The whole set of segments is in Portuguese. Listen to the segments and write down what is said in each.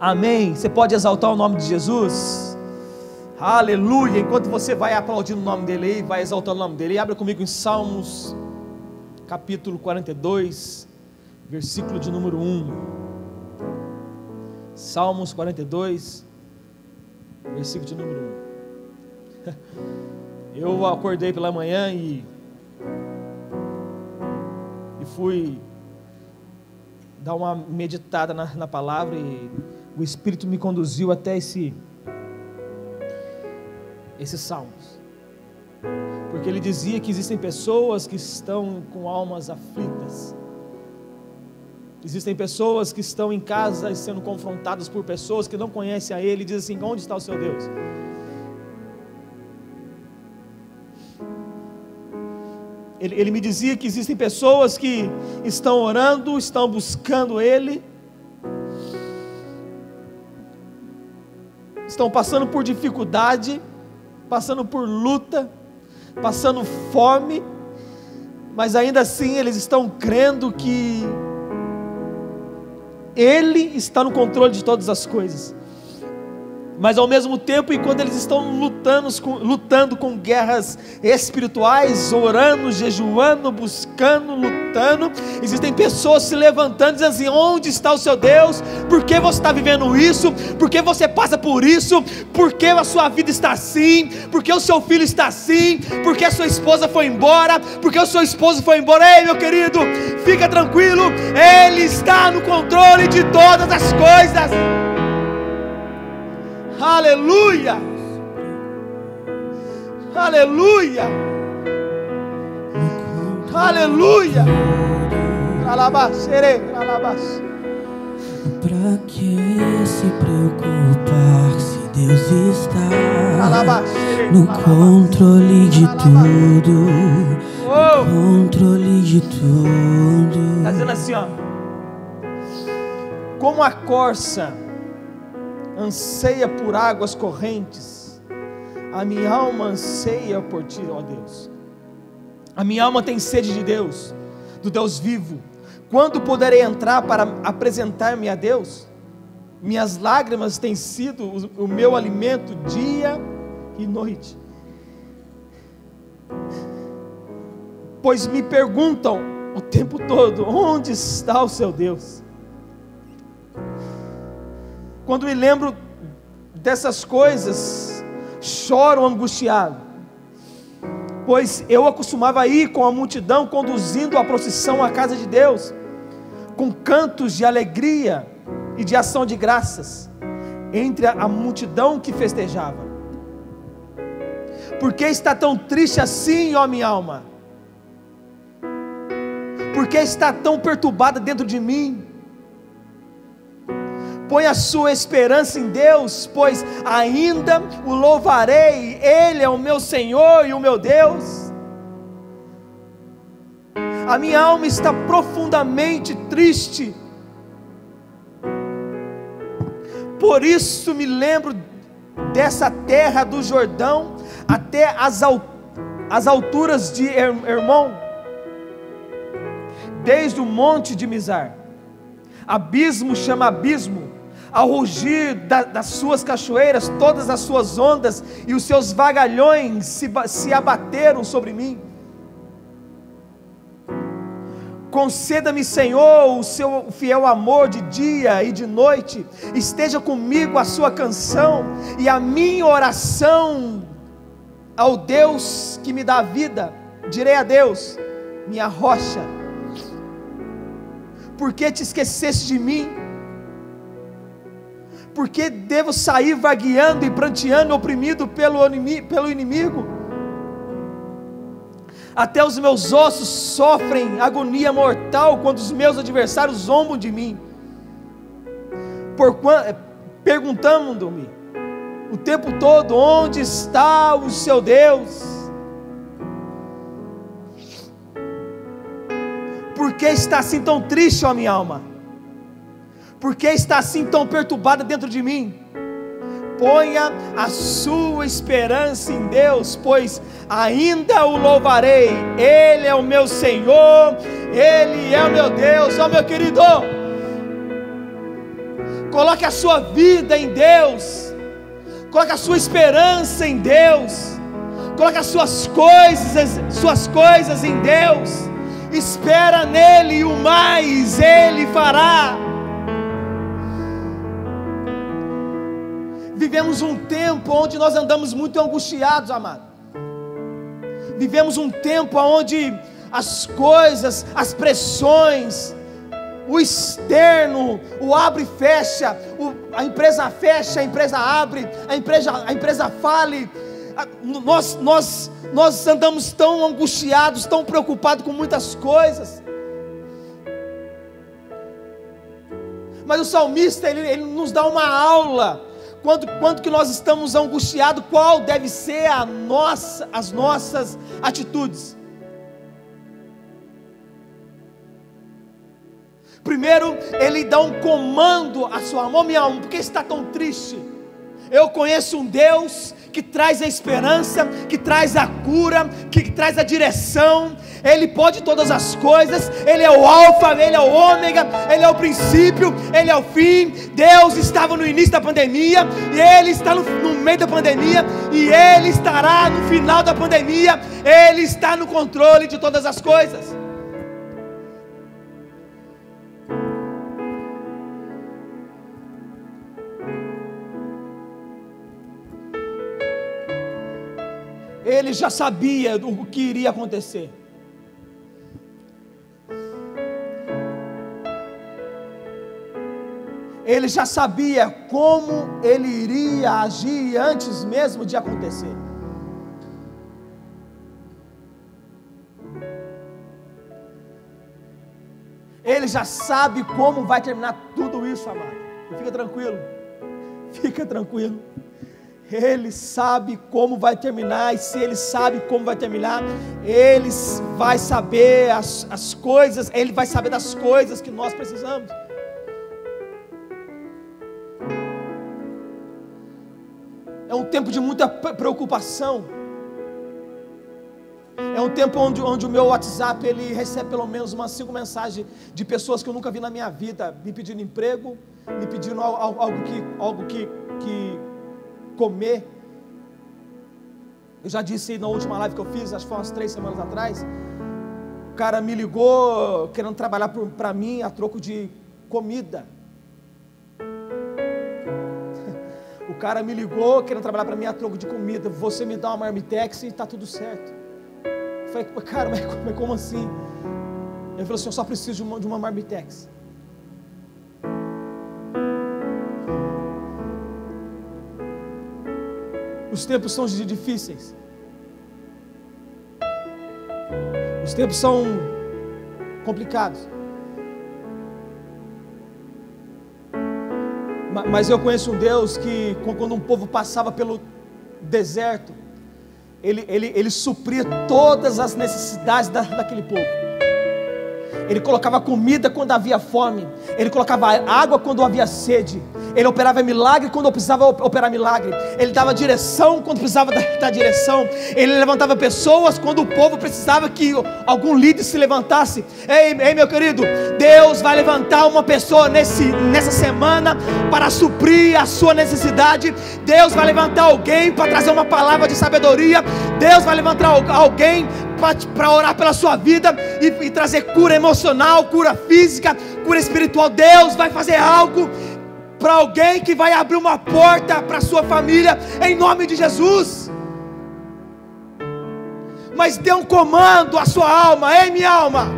Amém. Você pode exaltar o nome de Jesus? Aleluia. Enquanto você vai aplaudindo o nome dele vai exaltando o nome dele, abra comigo em Salmos, capítulo 42, versículo de número 1. Salmos 42, versículo de número 1. Eu acordei pela manhã e, e fui dar uma meditada na, na palavra e o Espírito me conduziu até esse esses salmos. Porque ele dizia que existem pessoas que estão com almas aflitas. Existem pessoas que estão em casa sendo confrontadas por pessoas que não conhecem a Ele e dizem assim: onde está o seu Deus? Ele, ele, me dizia que existem pessoas que estão orando, estão buscando Ele, estão passando por dificuldade, passando por luta, passando fome, mas ainda assim eles estão crendo que Ele está no controle de todas as coisas. Mas ao mesmo tempo, enquanto eles estão lutando lutando com guerras espirituais, orando, jejuando, buscando, lutando, existem pessoas se levantando dizendo assim: onde está o seu Deus? Por que você está vivendo isso? Por que você passa por isso? Por que a sua vida está assim? Por que o seu filho está assim? Por que a sua esposa foi embora? Por que o seu esposo foi embora? Ei, meu querido, fica tranquilo, Ele está no controle de todas as coisas. Aleluia. Aleluia. Aleluia. Alabacere, alabacere. Pra que se preocupar se Deus está no controle de tudo? No controle de tudo. Está dizendo assim, ó. Como a corça anseia por águas correntes, a minha alma anseia por ti, ó Deus. A minha alma tem sede de Deus, do Deus vivo. Quando poderei entrar para apresentar-me a Deus? Minhas lágrimas têm sido o meu alimento dia e noite. Pois me perguntam o tempo todo: onde está o seu Deus? Quando me lembro dessas coisas, choro angustiado, pois eu acostumava ir com a multidão conduzindo a procissão à casa de Deus, com cantos de alegria e de ação de graças, entre a multidão que festejava. Por que está tão triste assim, ó minha alma? Por que está tão perturbada dentro de mim? Põe a sua esperança em Deus, pois ainda o louvarei, Ele é o meu Senhor e o meu Deus. A minha alma está profundamente triste, por isso me lembro dessa terra do Jordão até as, as alturas de Hermon, desde o monte de Mizar. Abismo chama abismo, ao rugir da, das suas cachoeiras, todas as suas ondas e os seus vagalhões se, se abateram sobre mim. Conceda-me, Senhor, o seu fiel amor de dia e de noite, esteja comigo a sua canção e a minha oração ao Deus que me dá vida. Direi a Deus, minha rocha, por que te esqueceste de mim? Porque devo sair vagueando e pranteando, oprimido pelo inimigo? Até os meus ossos sofrem agonia mortal quando os meus adversários zombam de mim. Por perguntando-me o tempo todo: onde está o seu Deus? Por que está assim tão triste, ó minha alma? Por que está assim tão perturbada dentro de mim? Ponha a sua esperança em Deus, pois ainda o louvarei. Ele é o meu Senhor, Ele é o meu Deus, ó meu querido. Coloque a sua vida em Deus. Coloque a sua esperança em Deus. Coloque as suas coisas, suas coisas em Deus. Espera nele e o mais ele fará. Vivemos um tempo onde nós andamos muito angustiados, amado. Vivemos um tempo onde as coisas, as pressões, o externo, o abre e fecha, o, a empresa fecha, a empresa abre, a empresa, a empresa fale. Nós, nós, nós andamos tão angustiados, tão preocupados com muitas coisas. Mas o salmista, ele, ele nos dá uma aula. Quanto, quanto que nós estamos angustiados, qual deve ser a nossa, as nossas atitudes. Primeiro, ele dá um comando à sua alma, minha alma, por que está tão triste? Eu conheço um Deus que traz a esperança, que traz a cura, que traz a direção. Ele pode todas as coisas. Ele é o Alfa, ele é o Ômega, ele é o princípio, ele é o fim. Deus estava no início da pandemia e ele está no, no meio da pandemia e ele estará no final da pandemia. Ele está no controle de todas as coisas. Ele já sabia o que iria acontecer. Ele já sabia como ele iria agir antes mesmo de acontecer. Ele já sabe como vai terminar tudo isso, amado. fica tranquilo. Fica tranquilo. Ele sabe como vai terminar, e se Ele sabe como vai terminar, Ele vai saber as, as coisas, Ele vai saber das coisas que nós precisamos. É um tempo de muita preocupação. É um tempo onde, onde o meu WhatsApp ele recebe pelo menos umas cinco mensagens de pessoas que eu nunca vi na minha vida, me pedindo emprego, me pedindo algo, algo que, algo que, que comer. Eu já disse na última live que eu fiz, acho que foi umas três semanas atrás. O cara me ligou querendo trabalhar para mim a troco de comida. O cara me ligou querendo trabalhar para mim a troco de comida. Você me dá uma marmitex e está tudo certo. Eu falei, cara, mas, como assim? Ele falou assim: eu só preciso de uma, de uma marmitex. Os tempos são difíceis. Os tempos são complicados. Mas eu conheço um Deus que, quando um povo passava pelo deserto, ele, ele, ele supria todas as necessidades da, daquele povo. Ele colocava comida quando havia fome, ele colocava água quando havia sede, ele operava milagre quando precisava operar milagre. Ele dava direção quando precisava dar, direção. Ele levantava pessoas quando o povo precisava que algum líder se levantasse. Ei, ei meu querido, Deus vai levantar uma pessoa nesse, nessa semana para suprir a sua necessidade. Deus vai levantar alguém para trazer uma palavra de sabedoria. Deus vai levantar alguém para orar pela sua vida e, e trazer cura emocional, cura física, cura espiritual. Deus vai fazer algo para alguém que vai abrir uma porta para a sua família, em nome de Jesus. Mas dê um comando à sua alma, ei minha alma,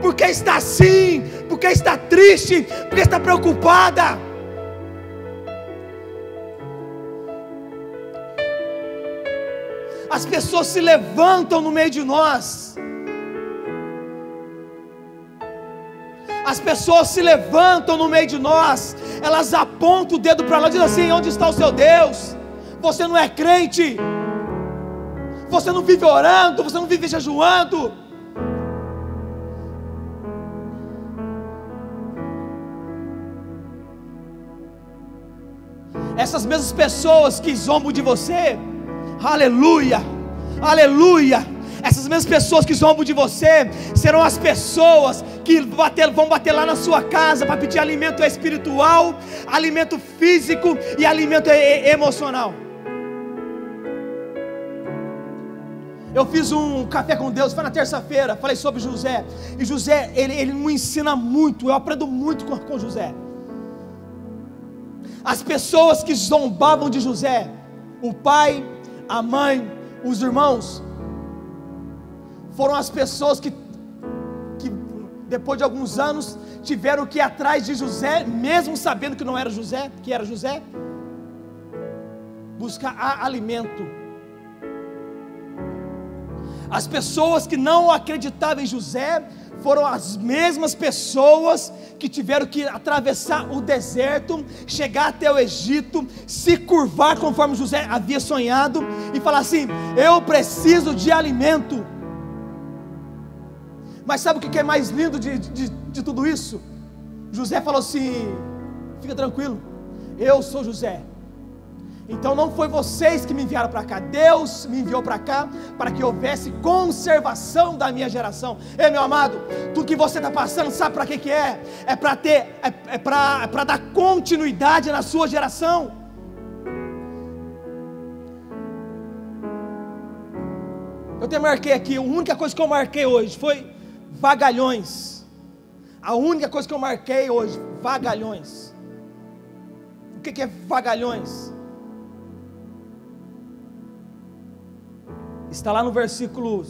porque está assim, porque está triste, porque está preocupada. As pessoas se levantam no meio de nós As pessoas se levantam no meio de nós, elas apontam o dedo para nós e dizem assim: onde está o seu Deus? Você não é crente, você não vive orando, você não vive jejuando. Essas mesmas pessoas que zombam de você, aleluia, aleluia, Essas mesmas pessoas que zombam de você serão as pessoas que bater, vão bater lá na sua casa para pedir alimento espiritual, alimento físico e alimento emocional. Eu fiz um café com Deus, foi na terça-feira, falei sobre José. E José, ele, ele me ensina muito, eu aprendo muito com, com José. As pessoas que zombavam de José, o pai, a mãe, os irmãos, foram as pessoas que, que depois de alguns anos, tiveram que ir atrás de José, mesmo sabendo que não era José, que era José, buscar alimento as pessoas que não acreditavam em José foram as mesmas pessoas que tiveram que atravessar o deserto, chegar até o Egito, se curvar conforme José havia sonhado e falar assim: Eu preciso de alimento. Mas sabe o que é mais lindo de, de, de tudo isso? José falou assim: Fica tranquilo, eu sou José então não foi vocês que me enviaram para cá, Deus me enviou para cá para que houvesse conservação da minha geração. Ei, meu amado, tudo que você está passando, sabe para que, que é? É para ter, é, é para é dar continuidade na sua geração. Eu te marquei aqui, a única coisa que eu marquei hoje foi vagalhões. A única coisa que eu marquei hoje, vagalhões. O que, é vagalhões? está lá no versículo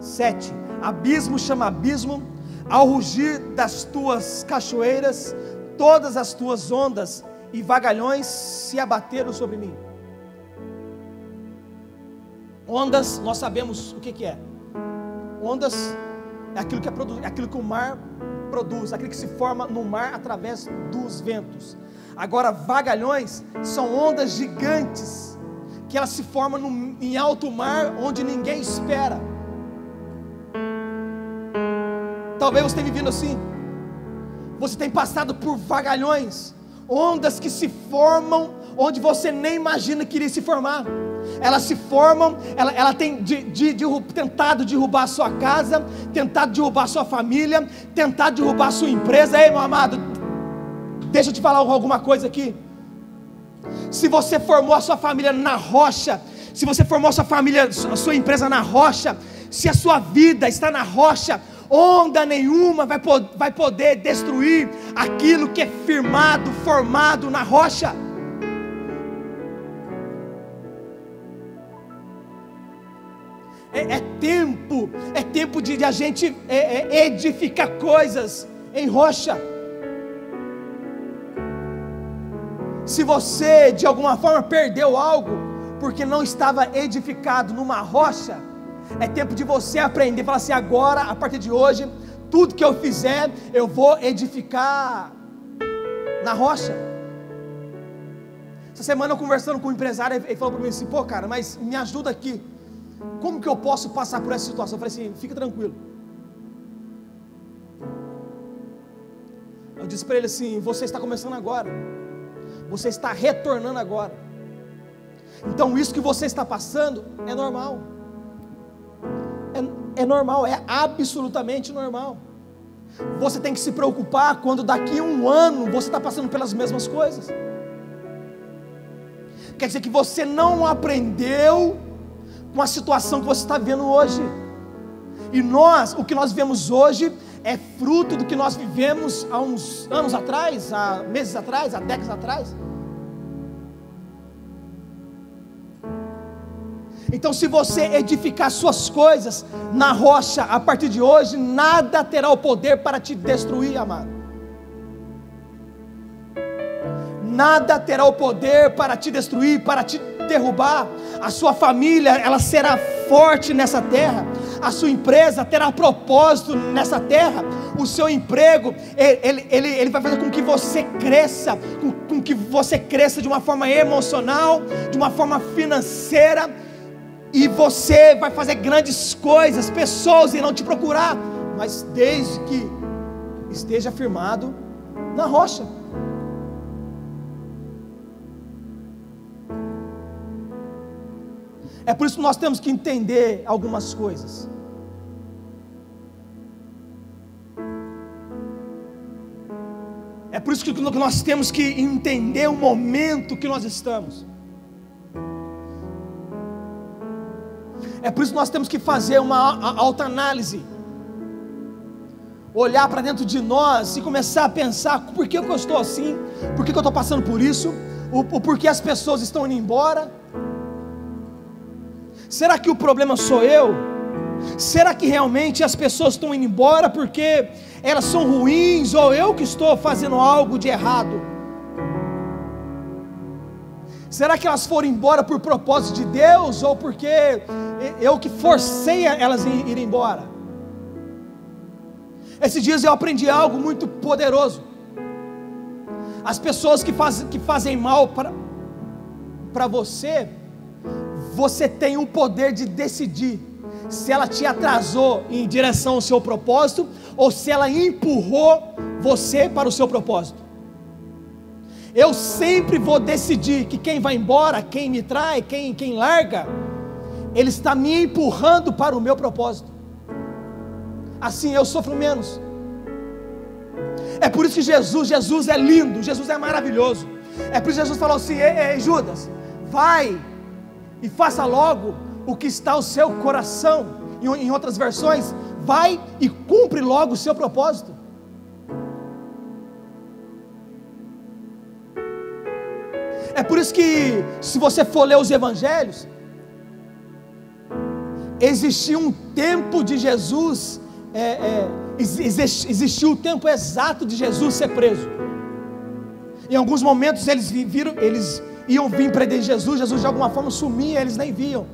7. Abismo chama abismo, ao rugir das tuas cachoeiras, todas as tuas ondas e vagalhões se abateram sobre mim. Ondas, nós sabemos o que é. Ondas é aquilo que, é, é aquilo que o mar produz, aquilo que se forma no mar através dos ventos. Agora, vagalhões são ondas gigantes que ela se forma no, em alto mar onde ninguém espera. Talvez você tenha vivido assim. Você tem passado por vagalhões, ondas que se formam onde você nem imagina que iria se formar. Elas se formam, ela, ela tem de, de, de, tentado derrubar a sua casa, tentado derrubar a sua família, tentado derrubar a sua empresa. Ei, meu amado, deixa eu te falar alguma coisa aqui. Se você formou a sua família na rocha, se você formou a sua família, a sua empresa na rocha, se a sua vida está na rocha, onda nenhuma vai, vai poder destruir aquilo que é firmado, formado na rocha. Tempo, é tempo de, de a gente é, é, edificar coisas em rocha. Se você de alguma forma perdeu algo porque não estava edificado numa rocha, é tempo de você aprender, falar assim: agora, a partir de hoje, tudo que eu fizer, eu vou edificar na rocha. Essa semana eu conversando com um empresário, ele falou para mim assim: pô, cara, mas me ajuda aqui. Como que eu posso passar por essa situação? Eu falei assim: fica tranquilo. Eu disse para ele assim: você está começando agora você está retornando agora. Então, isso que você está passando é normal. É, é normal, é absolutamente normal. Você tem que se preocupar quando daqui a um ano você está passando pelas mesmas coisas. Quer dizer que você não aprendeu com a situação que você está vivendo hoje. E nós, o que nós vivemos hoje, é fruto do que nós vivemos há uns anos atrás, há meses atrás, há décadas atrás. Então, se você edificar suas coisas na rocha a partir de hoje, nada terá o poder para te destruir, amado. Nada terá o poder para te destruir, para te derrubar. A sua família, ela será forte nessa terra. A sua empresa terá propósito nessa terra. O seu emprego, ele, ele, ele vai fazer com que você cresça, com, com que você cresça de uma forma emocional, de uma forma financeira e você vai fazer grandes coisas, pessoas irão te procurar, mas desde que esteja firmado na rocha. É por isso que nós temos que entender algumas coisas. É por isso que nós temos que entender o momento que nós estamos. É por isso que nós temos que fazer uma alta análise. Olhar para dentro de nós e começar a pensar por que eu estou assim, por que eu estou passando por isso, o, o porquê as pessoas estão indo embora. Será que o problema sou eu? Será que realmente as pessoas estão indo embora porque elas são ruins ou eu que estou fazendo algo de errado? Será que elas foram embora por propósito de Deus ou porque eu que forcei elas a ir embora? Esses dias eu aprendi algo muito poderoso. As pessoas que, faz, que fazem mal para você, você tem o poder de decidir se ela te atrasou em direção ao seu propósito ou se ela empurrou você para o seu propósito. Eu sempre vou decidir que quem vai embora, quem me trai, quem, quem larga, ele está me empurrando para o meu propósito. Assim eu sofro menos. É por isso que Jesus, Jesus é lindo, Jesus é maravilhoso. É por isso que Jesus falou assim: ei, ei Judas, vai e faça logo o que está o seu coração. Em, em outras versões, vai e cumpre logo o seu propósito. É por isso que, se você for ler os evangelhos, existia um tempo de Jesus, é, é, existiu o tempo exato de Jesus ser preso. Em alguns momentos eles viram, eles iam vir prender Jesus, Jesus de alguma forma sumia, eles nem viam.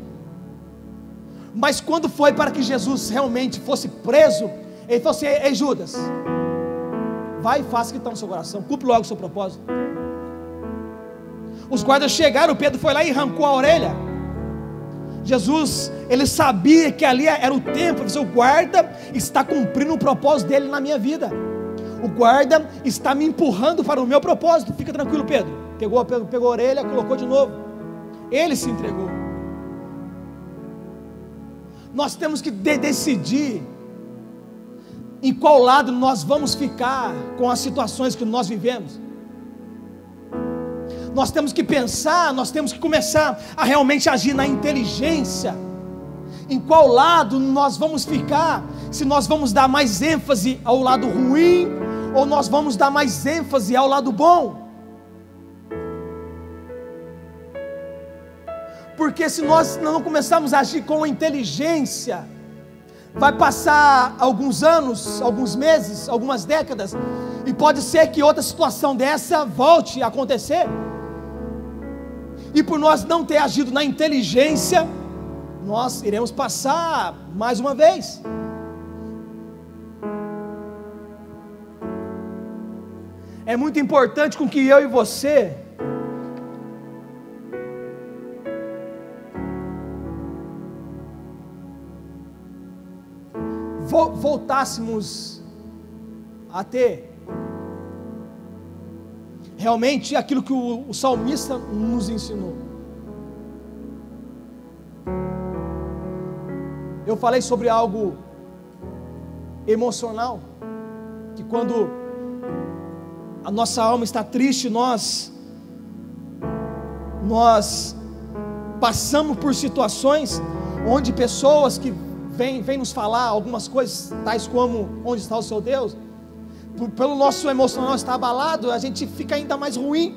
Mas quando foi para que Jesus realmente fosse preso, ele falou assim: Ei Judas, vai e faça o que está no seu coração, cumpre logo o seu propósito. Os guardas chegaram, Pedro foi lá e arrancou a orelha. Jesus, ele sabia que ali era o tempo, o guarda está cumprindo o propósito dele na minha vida. O guarda está me empurrando para o meu propósito. Fica tranquilo, Pedro. Pegou, pegou, pegou a orelha, colocou de novo. Ele se entregou. Nós temos que de decidir em qual lado nós vamos ficar com as situações que nós vivemos. Nós temos que pensar, nós temos que começar a realmente agir na inteligência. Em qual lado nós vamos ficar? Se nós vamos dar mais ênfase ao lado ruim ou nós vamos dar mais ênfase ao lado bom? Porque se nós não começarmos a agir com inteligência, vai passar alguns anos, alguns meses, algumas décadas, e pode ser que outra situação dessa volte a acontecer. E por nós não ter agido na inteligência, nós iremos passar mais uma vez. É muito importante com que eu e você voltássemos a ter realmente aquilo que o, o salmista nos ensinou. Eu falei sobre algo emocional, que quando a nossa alma está triste, nós nós passamos por situações onde pessoas que vêm, vêm nos falar algumas coisas, tais como onde está o seu Deus, pelo nosso emocional estar abalado, a gente fica ainda mais ruim.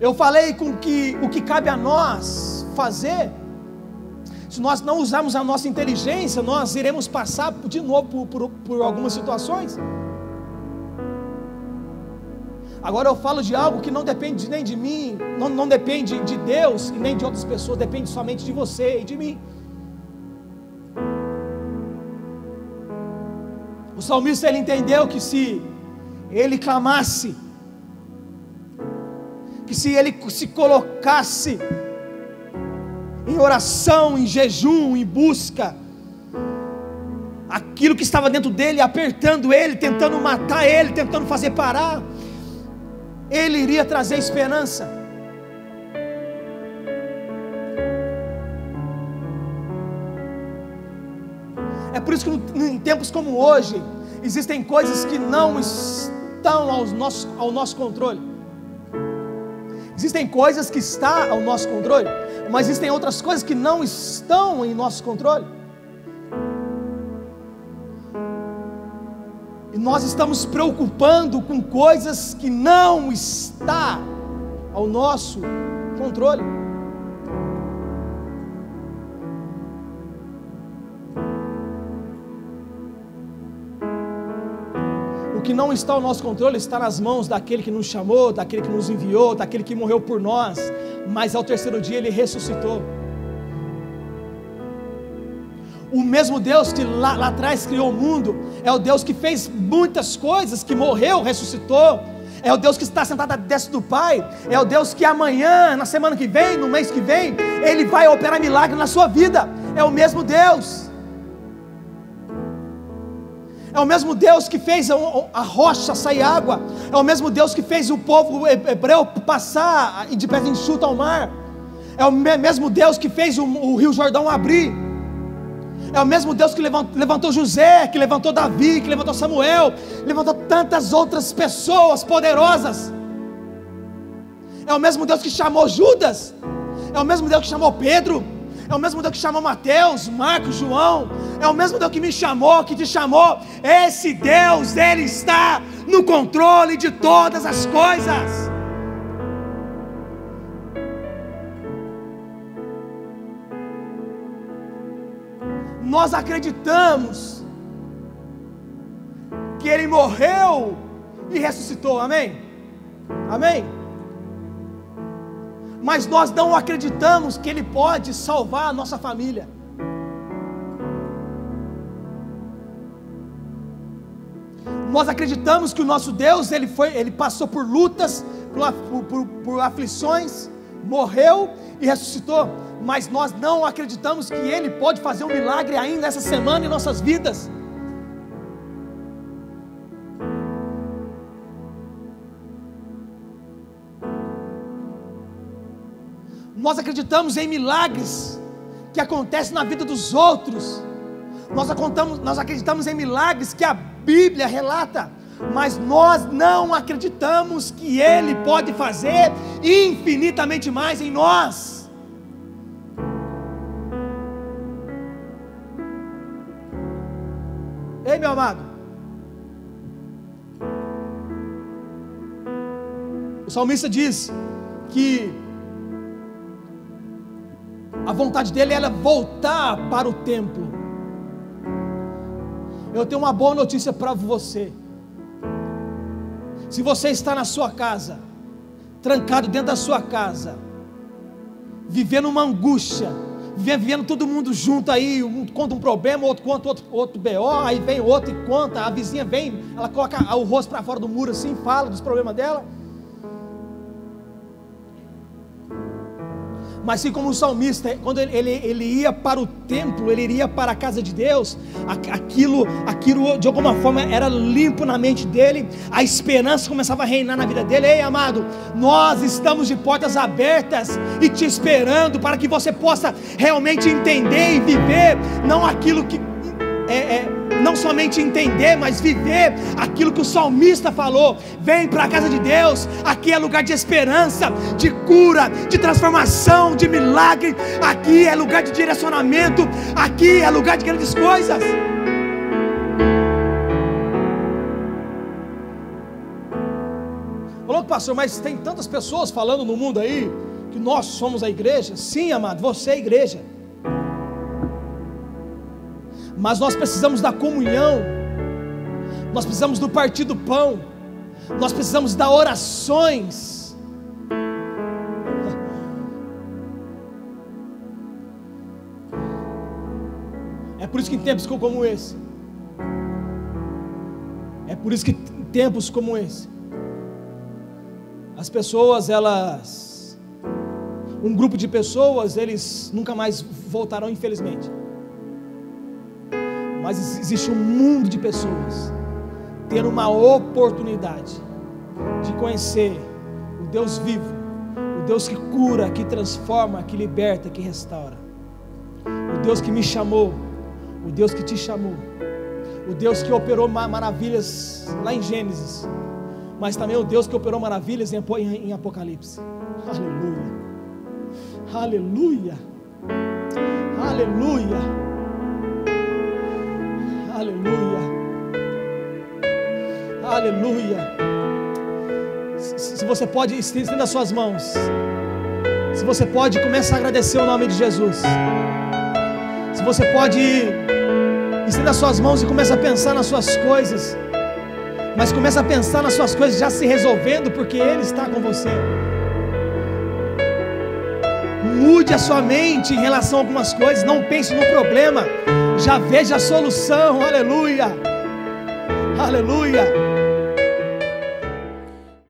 Eu falei com que o que cabe a nós fazer, se nós não usarmos a nossa inteligência, nós iremos passar de novo por, por, por algumas situações. Agora eu falo de algo que não depende nem de mim, não, não depende de Deus e nem de outras pessoas, depende somente de você e de mim. O salmista ele entendeu que se ele clamasse, que se ele se colocasse em oração, em jejum, em busca, aquilo que estava dentro dele, apertando ele, tentando matar ele, tentando fazer parar, ele iria trazer esperança. É por isso que em tempos como hoje, existem coisas que não estão ao nosso, ao nosso controle. Existem coisas que estão ao nosso controle, mas existem outras coisas que não estão em nosso controle. Nós estamos preocupando com coisas que não está ao nosso controle. O que não está ao nosso controle está nas mãos daquele que nos chamou, daquele que nos enviou, daquele que morreu por nós, mas ao terceiro dia ele ressuscitou. O mesmo Deus que lá, lá atrás criou o mundo, é o Deus que fez muitas coisas, que morreu, ressuscitou, é o Deus que está sentado à destra do Pai, é o Deus que amanhã, na semana que vem, no mês que vem, Ele vai operar milagre na sua vida, é o mesmo Deus. É o mesmo Deus que fez a rocha sair água. É o mesmo Deus que fez o povo hebreu passar de pés enxuto ao mar. É o mesmo Deus que fez o rio Jordão abrir. É o mesmo Deus que levantou José, que levantou Davi, que levantou Samuel, levantou tantas outras pessoas poderosas. É o mesmo Deus que chamou Judas. É o mesmo Deus que chamou Pedro é o mesmo Deus que chamou Mateus, Marcos, João, é o mesmo Deus que me chamou, que te chamou. Esse Deus, Ele está no controle de todas as coisas. Nós acreditamos que Ele morreu e ressuscitou, amém? Amém? mas nós não acreditamos que Ele pode salvar a nossa família. Nós acreditamos que o nosso Deus ele foi, ele passou por lutas, por, por, por aflições, morreu e ressuscitou, mas nós não acreditamos que Ele pode fazer um milagre ainda essa semana em nossas vidas. Nós acreditamos em milagres que acontecem na vida dos outros. Nós, nós acreditamos em milagres que a Bíblia relata, mas nós não acreditamos que Ele pode fazer infinitamente mais em nós. Amado. O salmista diz que a vontade dele era voltar para o templo. Eu tenho uma boa notícia para você. Se você está na sua casa, trancado dentro da sua casa, vivendo uma angústia, vivendo todo mundo junto aí, um conta um problema, outro conta outro, outro BO, aí vem outro e conta, a vizinha vem, ela coloca o rosto para fora do muro assim, fala dos problemas dela. Mas assim como o salmista, quando ele, ele, ia para o templo, ele iria para a casa de Deus, aquilo, aquilo de alguma forma era limpo na mente dele, a esperança começava a reinar na vida dele. Ei, amado, nós estamos de portas abertas e te esperando para que você possa realmente entender e viver, não aquilo que é, é não somente entender, mas viver aquilo que o salmista falou. Vem para a casa de Deus, aqui é lugar de esperança, de cura, de transformação, de milagre. Aqui é lugar de direcionamento, aqui é lugar de grandes coisas. Falou, pastor, mas tem tantas pessoas falando no mundo aí que nós somos a igreja. Sim, amado, você é a igreja mas nós precisamos da comunhão, nós precisamos do partir do pão, nós precisamos dar orações. É por isso que em tempos como esse, é por isso que em tempos como esse, as pessoas, elas, um grupo de pessoas, eles nunca mais voltarão, infelizmente mas existe um mundo de pessoas tendo uma oportunidade de conhecer o Deus vivo, o Deus que cura, que transforma, que liberta, que restaura, o Deus que me chamou, O Deus que te chamou. O Deus que operou maravilhas lá em Gênesis. Mas também o Deus que operou maravilhas em Apocalipse. Aleluia. Aleluia. Aleluia. Aleluia. Aleluia. Se você pode, estenda as suas mãos. Se você pode, comece a agradecer o nome de Jesus. Se você pode, estenda as suas mãos e comece a pensar nas suas coisas. Mas comece a pensar nas suas coisas já se resolvendo, porque Ele está com você. Mude a sua mente em relação a algumas coisas. Não pense no problema. Já veja a solução. Aleluia. Aleluia.